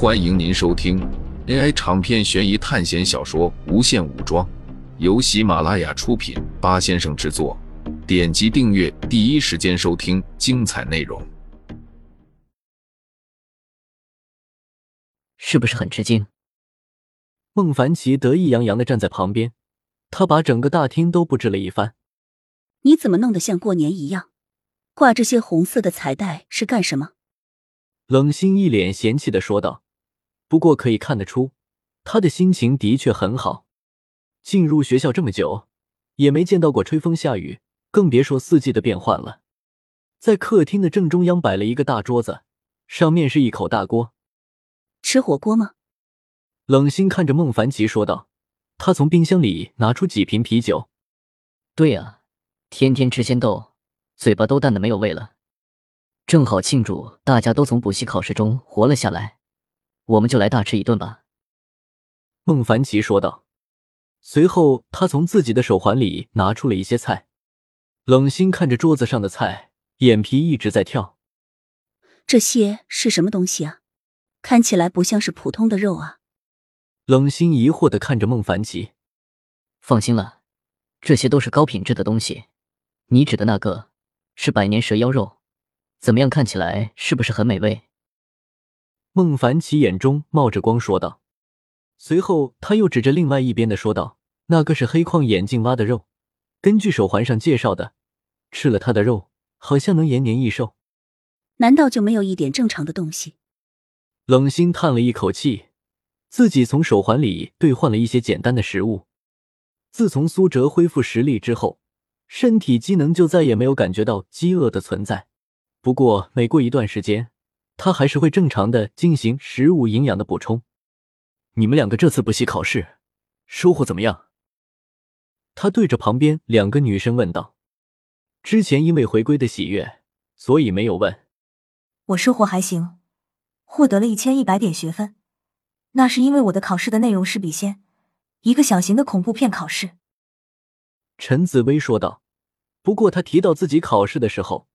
欢迎您收听 AI 长篇悬疑探险小说《无限武装》，由喜马拉雅出品，八先生制作。点击订阅，第一时间收听精彩内容。是不是很吃惊？孟凡奇得意洋洋的站在旁边，他把整个大厅都布置了一番。你怎么弄得像过年一样？挂这些红色的彩带是干什么？冷心一脸嫌弃的说道。不过可以看得出，他的心情的确很好。进入学校这么久，也没见到过吹风下雨，更别说四季的变换了。在客厅的正中央摆了一个大桌子，上面是一口大锅。吃火锅吗？冷心看着孟凡奇说道。他从冰箱里拿出几瓶啤酒。对啊，天天吃鲜豆，嘴巴都淡的没有味了。正好庆祝大家都从补习考试中活了下来。我们就来大吃一顿吧。”孟凡奇说道。随后，他从自己的手环里拿出了一些菜。冷心看着桌子上的菜，眼皮一直在跳。这些是什么东西啊？看起来不像是普通的肉啊！冷心疑惑的看着孟凡奇。放心了，这些都是高品质的东西。你指的那个是百年蛇妖肉，怎么样？看起来是不是很美味？孟凡奇眼中冒着光，说道。随后，他又指着另外一边的说道：“那个是黑框眼镜蛙的肉，根据手环上介绍的，吃了它的肉，好像能延年益寿。难道就没有一点正常的东西？”冷心叹了一口气，自己从手环里兑换了一些简单的食物。自从苏哲恢复实力之后，身体机能就再也没有感觉到饥饿的存在。不过，每过一段时间，他还是会正常的进行食物营养的补充。你们两个这次补习考试收获怎么样？他对着旁边两个女生问道。之前因为回归的喜悦，所以没有问。我收获还行，获得了一千一百点学分。那是因为我的考试的内容是笔仙，一个小型的恐怖片考试。陈紫薇说道。不过她提到自己考试的时候，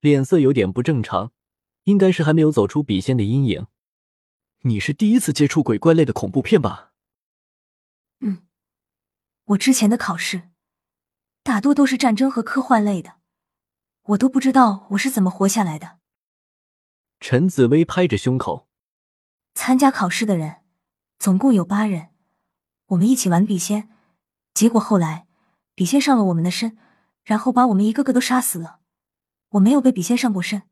脸色有点不正常。应该是还没有走出笔仙的阴影。你是第一次接触鬼怪类的恐怖片吧？嗯，我之前的考试大多都是战争和科幻类的，我都不知道我是怎么活下来的。陈紫薇拍着胸口。参加考试的人总共有八人，我们一起玩笔仙，结果后来笔仙上了我们的身，然后把我们一个个都杀死了。我没有被笔仙上过身。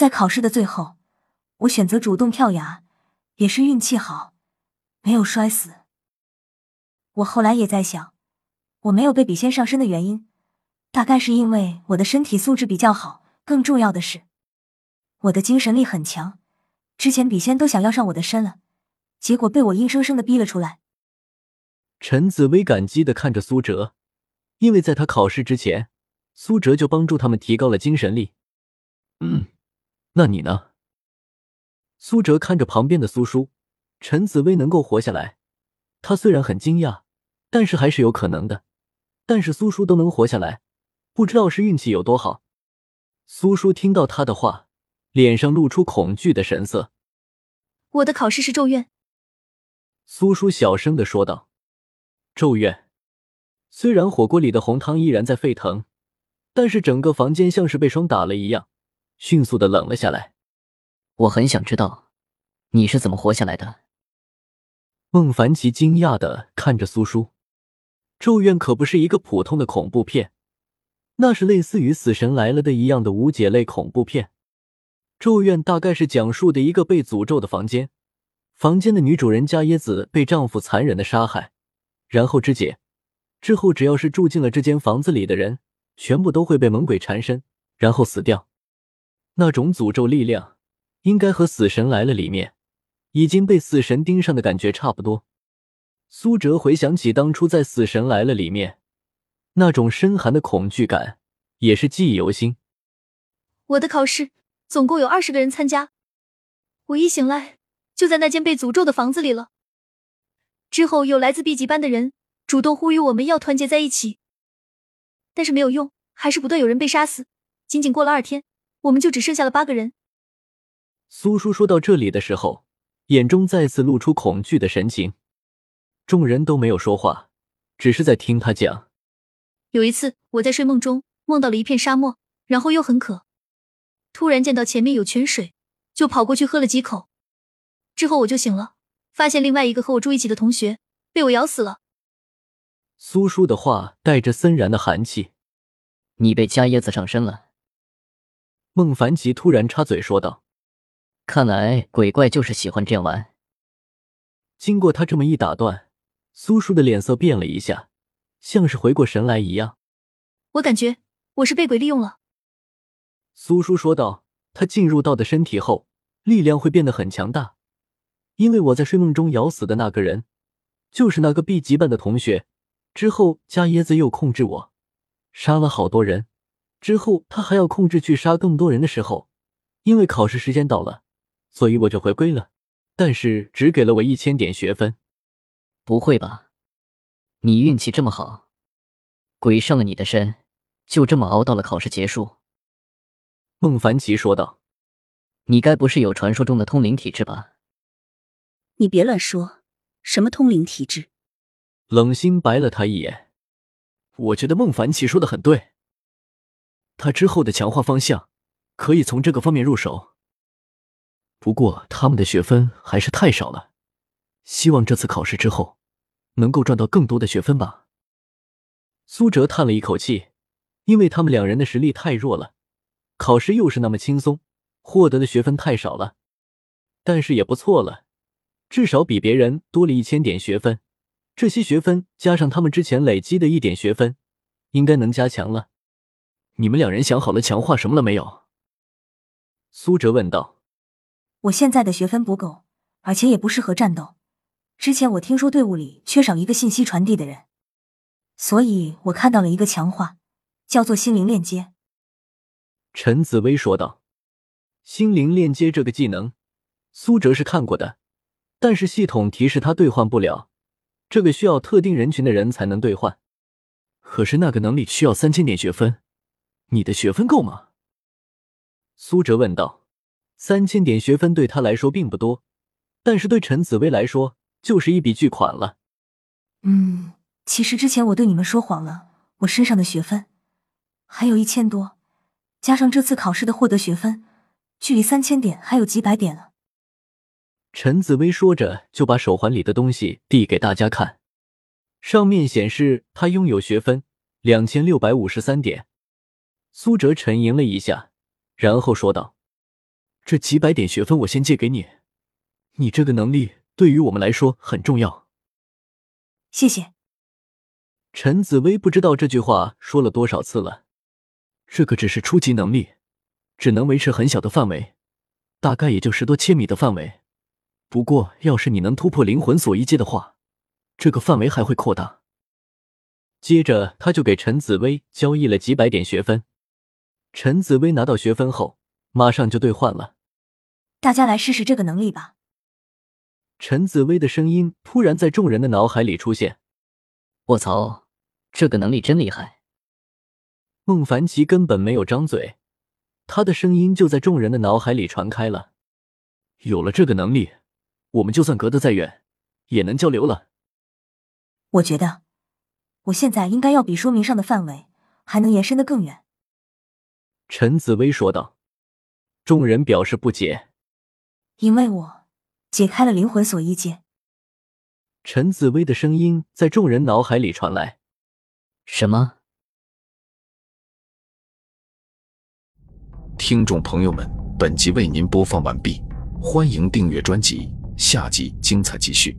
在考试的最后，我选择主动跳崖，也是运气好，没有摔死。我后来也在想，我没有被笔仙上身的原因，大概是因为我的身体素质比较好，更重要的是，我的精神力很强。之前笔仙都想要上我的身了，结果被我硬生生的逼了出来。陈紫薇感激的看着苏哲，因为在他考试之前，苏哲就帮助他们提高了精神力。嗯。那你呢？苏哲看着旁边的苏叔，陈紫薇能够活下来，他虽然很惊讶，但是还是有可能的。但是苏叔都能活下来，不知道是运气有多好。苏叔听到他的话，脸上露出恐惧的神色。我的考试是咒怨。苏叔小声的说道：“咒怨。”虽然火锅里的红汤依然在沸腾，但是整个房间像是被霜打了一样。迅速的冷了下来。我很想知道，你是怎么活下来的？孟凡奇惊讶的看着苏叔。咒怨可不是一个普通的恐怖片，那是类似于《死神来了》的一样的无解类恐怖片。咒怨大概是讲述的一个被诅咒的房间，房间的女主人加耶子被丈夫残忍的杀害，然后肢解，之后只要是住进了这间房子里的人，全部都会被猛鬼缠身，然后死掉。那种诅咒力量，应该和《死神来了》里面已经被死神盯上的感觉差不多。苏哲回想起当初在《死神来了》里面那种深寒的恐惧感，也是记忆犹新。我的考试总共有二十个人参加，我一醒来就在那间被诅咒的房子里了。之后有来自 B 级班的人主动呼吁我们要团结在一起，但是没有用，还是不断有人被杀死。仅仅过了二天。我们就只剩下了八个人。苏叔说到这里的时候，眼中再次露出恐惧的神情。众人都没有说话，只是在听他讲。有一次，我在睡梦中梦到了一片沙漠，然后又很渴，突然见到前面有泉水，就跑过去喝了几口。之后我就醒了，发现另外一个和我住一起的同学被我咬死了。苏叔的话带着森然的寒气。你被加椰子上身了。孟凡奇突然插嘴说道：“看来鬼怪就是喜欢这样玩。”经过他这么一打断，苏叔的脸色变了一下，像是回过神来一样。我感觉我是被鬼利用了。苏叔说道：“他进入到的身体后，力量会变得很强大，因为我在睡梦中咬死的那个人，就是那个 B 级班的同学。之后加椰子又控制我，杀了好多人。之后他还要控制去杀更多人的时候，因为考试时间到了，所以我就回归了。”但是只给了我一千点学分，不会吧？你运气这么好，鬼上了你的身，就这么熬到了考试结束。孟凡奇说道：“你该不是有传说中的通灵体质吧？”你别乱说，什么通灵体质？冷心白了他一眼。我觉得孟凡奇说的很对，他之后的强化方向可以从这个方面入手。不过他们的学分还是太少了，希望这次考试之后能够赚到更多的学分吧。苏哲叹了一口气，因为他们两人的实力太弱了，考试又是那么轻松，获得的学分太少了。但是也不错了，至少比别人多了一千点学分。这些学分加上他们之前累积的一点学分，应该能加强了。你们两人想好了强化什么了没有？苏哲问道。我现在的学分不够，而且也不适合战斗。之前我听说队伍里缺少一个信息传递的人，所以我看到了一个强化，叫做心灵链接。陈紫薇说道：“心灵链接这个技能，苏哲是看过的，但是系统提示他兑换不了，这个需要特定人群的人才能兑换。可是那个能力需要三千点学分，你的学分够吗？”苏哲问道。三千点学分对他来说并不多，但是对陈紫薇来说就是一笔巨款了。嗯，其实之前我对你们说谎了，我身上的学分还有一千多，加上这次考试的获得学分，距离三千点还有几百点了。陈紫薇说着，就把手环里的东西递给大家看，上面显示他拥有学分两千六百五十三点。苏哲沉吟了一下，然后说道。这几百点学分我先借给你，你这个能力对于我们来说很重要。谢谢。陈紫薇不知道这句话说了多少次了。这个只是初级能力，只能维持很小的范围，大概也就十多千米的范围。不过，要是你能突破灵魂锁一阶的话，这个范围还会扩大。接着，他就给陈紫薇交易了几百点学分。陈紫薇拿到学分后。马上就兑换了，大家来试试这个能力吧。陈紫薇的声音突然在众人的脑海里出现。我操，这个能力真厉害！孟凡奇根本没有张嘴，他的声音就在众人的脑海里传开了。有了这个能力，我们就算隔得再远，也能交流了。我觉得，我现在应该要比说明上的范围还能延伸的更远。陈紫薇说道。众人表示不解，因为我解开了灵魂锁一阶。陈紫薇的声音在众人脑海里传来：“什么？”听众朋友们，本集为您播放完毕，欢迎订阅专辑，下集精彩继续。